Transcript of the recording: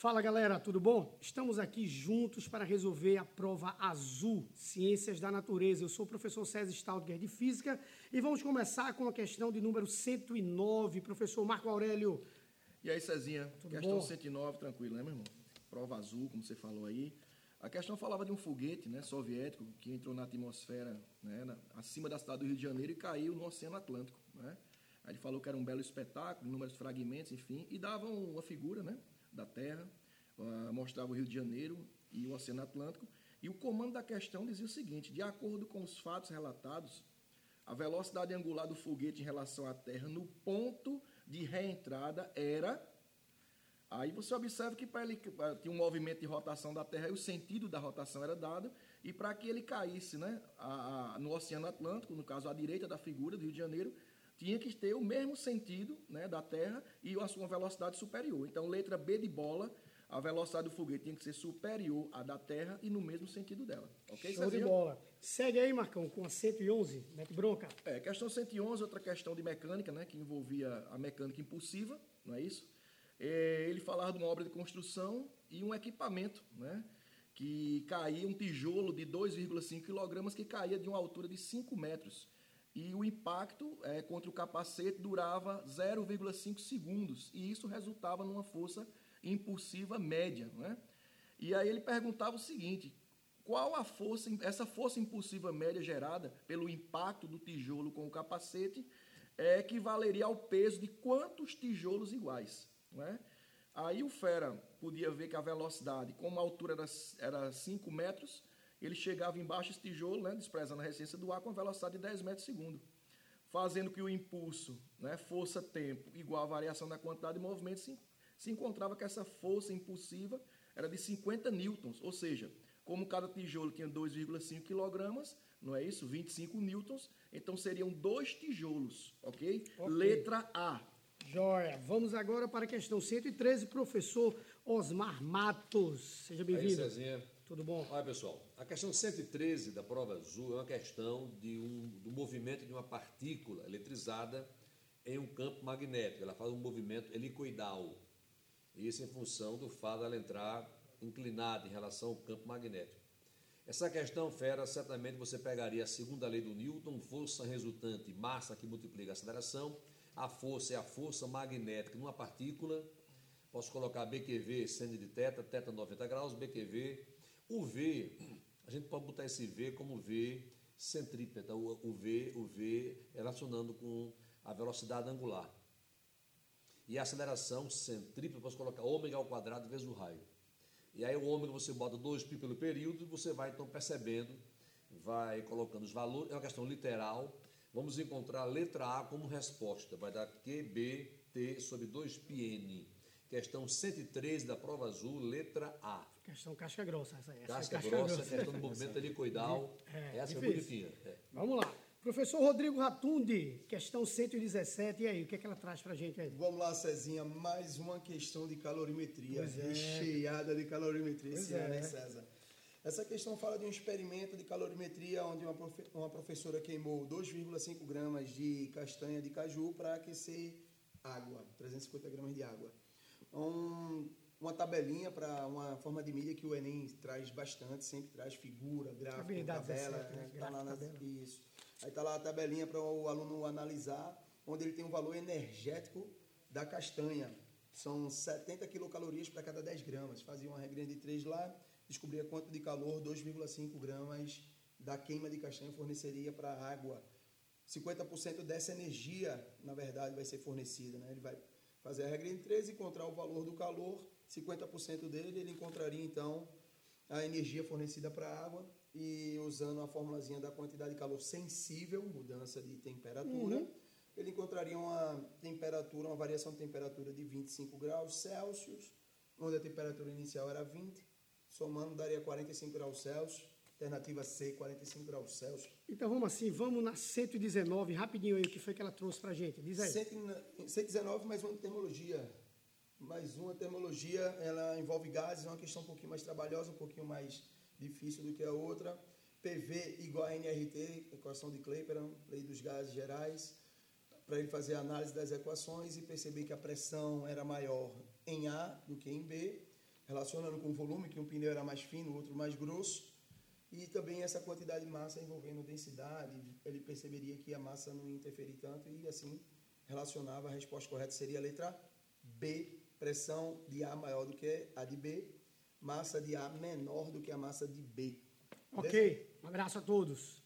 Fala galera, tudo bom? Estamos aqui juntos para resolver a prova azul, Ciências da Natureza. Eu sou o professor César Staudger de Física e vamos começar com a questão de número 109, professor Marco Aurélio. E aí, Cezinha, tudo questão bom? 109, tranquilo, né, meu irmão? Prova azul, como você falou aí. A questão falava de um foguete né, soviético que entrou na atmosfera né, na, acima da cidade do Rio de Janeiro e caiu no Oceano Atlântico. Né? Aí ele falou que era um belo espetáculo, inúmeros fragmentos, enfim, e dava uma figura, né? Da Terra, uh, mostrava o Rio de Janeiro e o Oceano Atlântico. E o comando da questão dizia o seguinte: de acordo com os fatos relatados, a velocidade angular do foguete em relação à Terra no ponto de reentrada era. Aí você observa que para ele tinha um movimento de rotação da Terra e o sentido da rotação era dado, e para que ele caísse né, a, a, no Oceano Atlântico, no caso à direita da figura do Rio de Janeiro, tinha que ter o mesmo sentido né, da Terra e a sua velocidade superior. Então, letra B de bola, a velocidade do foguete tinha que ser superior à da Terra e no mesmo sentido dela. Ok, Show de bola. Segue aí, Marcão, com a 111, mete bronca. É, questão 111, outra questão de mecânica, né, que envolvia a mecânica impulsiva, não é isso? É, ele falava de uma obra de construção e um equipamento, né, que caía um tijolo de 2,5 kg que caía de uma altura de 5 metros e o impacto é, contra o capacete durava 0,5 segundos, e isso resultava numa força impulsiva média. Né? E aí ele perguntava o seguinte: qual a força, essa força impulsiva média gerada pelo impacto do tijolo com o capacete é, equivaleria ao peso de quantos tijolos iguais? Né? Aí o Fera podia ver que a velocidade, como a altura era, era 5 metros, ele chegava embaixo desse tijolo, né, desprezando a resistência do ar, com a velocidade de 10 metros por segundo, fazendo que o impulso, né, força-tempo, igual a variação da quantidade de movimento, se, se encontrava que essa força impulsiva era de 50 newtons, ou seja, como cada tijolo tinha 2,5 quilogramas, não é isso? 25 newtons, então seriam dois tijolos, ok? okay. Letra A. Joia. Vamos agora para a questão 113, professor Osmar Matos. Seja bem-vindo. Tudo bom? Olha, pessoal, a questão 113 da prova azul é uma questão de um, do movimento de uma partícula eletrizada em um campo magnético. Ela faz um movimento helicoidal. Isso em função do fato dela entrar inclinada em relação ao campo magnético. Essa questão, Fera, certamente você pegaria a segunda lei do Newton, força resultante, massa que multiplica a aceleração. A força é a força magnética numa partícula. Posso colocar BQV sendo de teta, teta 90 graus, BQV o V, a gente pode botar esse V como V centrípeta, o V, o V relacionando com a velocidade angular. E a aceleração centrípeta, posso colocar ômega ao quadrado vezes o raio. E aí o ômega você bota 2π pelo período, você vai então percebendo, vai colocando os valores, é uma questão literal. Vamos encontrar a letra A como resposta, vai dar QBT sobre 2πn. Questão 113 da prova azul, letra A. Questão casca grossa essa aí. Casca, casca grossa, grossa, questão do movimento helicoidal. É, essa difícil. é bonitinha. É. Vamos lá. Professor Rodrigo Ratundi, questão 117, e aí, o que, é que ela traz para a gente aí? Vamos lá, Cezinha, mais uma questão de calorimetria, pois é. de calorimetria pois esse é. ano, hein, César? Essa questão fala de um experimento de calorimetria onde uma, profe uma professora queimou 2,5 gramas de castanha de caju para aquecer água, 350 gramas de água um, uma tabelinha para uma forma de mídia que o Enem traz bastante, sempre traz figura, gráfico, tabela, né? tá lá nas, tabela. isso. Aí está lá a tabelinha para o aluno analisar, onde ele tem um valor energético da castanha. São 70 quilocalorias para cada 10 gramas. Fazia uma regrinha de 3 lá, descobria quanto de calor 2,5 gramas da queima de castanha forneceria para a água. 50% dessa energia, na verdade, vai ser fornecida. Né? Ele vai fazer a regra em 13, encontrar o valor do calor, 50% dele, ele encontraria então a energia fornecida para a água e usando a formulazinha da quantidade de calor sensível, mudança de temperatura, uhum. ele encontraria uma temperatura, uma variação de temperatura de 25 graus Celsius, onde a temperatura inicial era 20, somando daria 45 graus Celsius, Alternativa C, 45 graus Celsius. Então vamos assim, vamos na 119, rapidinho aí, o que foi que ela trouxe para gente? Diz aí. 119, mais uma termologia. Mais uma termologia, ela envolve gases, é uma questão um pouquinho mais trabalhosa, um pouquinho mais difícil do que a outra. PV igual a NRT, equação de Clapeyron, lei dos gases gerais, para ele fazer a análise das equações e perceber que a pressão era maior em A do que em B relacionando com o volume, que um pneu era mais fino, o outro mais grosso, e também essa quantidade de massa envolvendo densidade, ele perceberia que a massa não ia interferir tanto e assim relacionava a resposta correta seria a letra B, pressão de A maior do que a de B, massa de A menor do que a massa de B. Ok, um abraço a todos.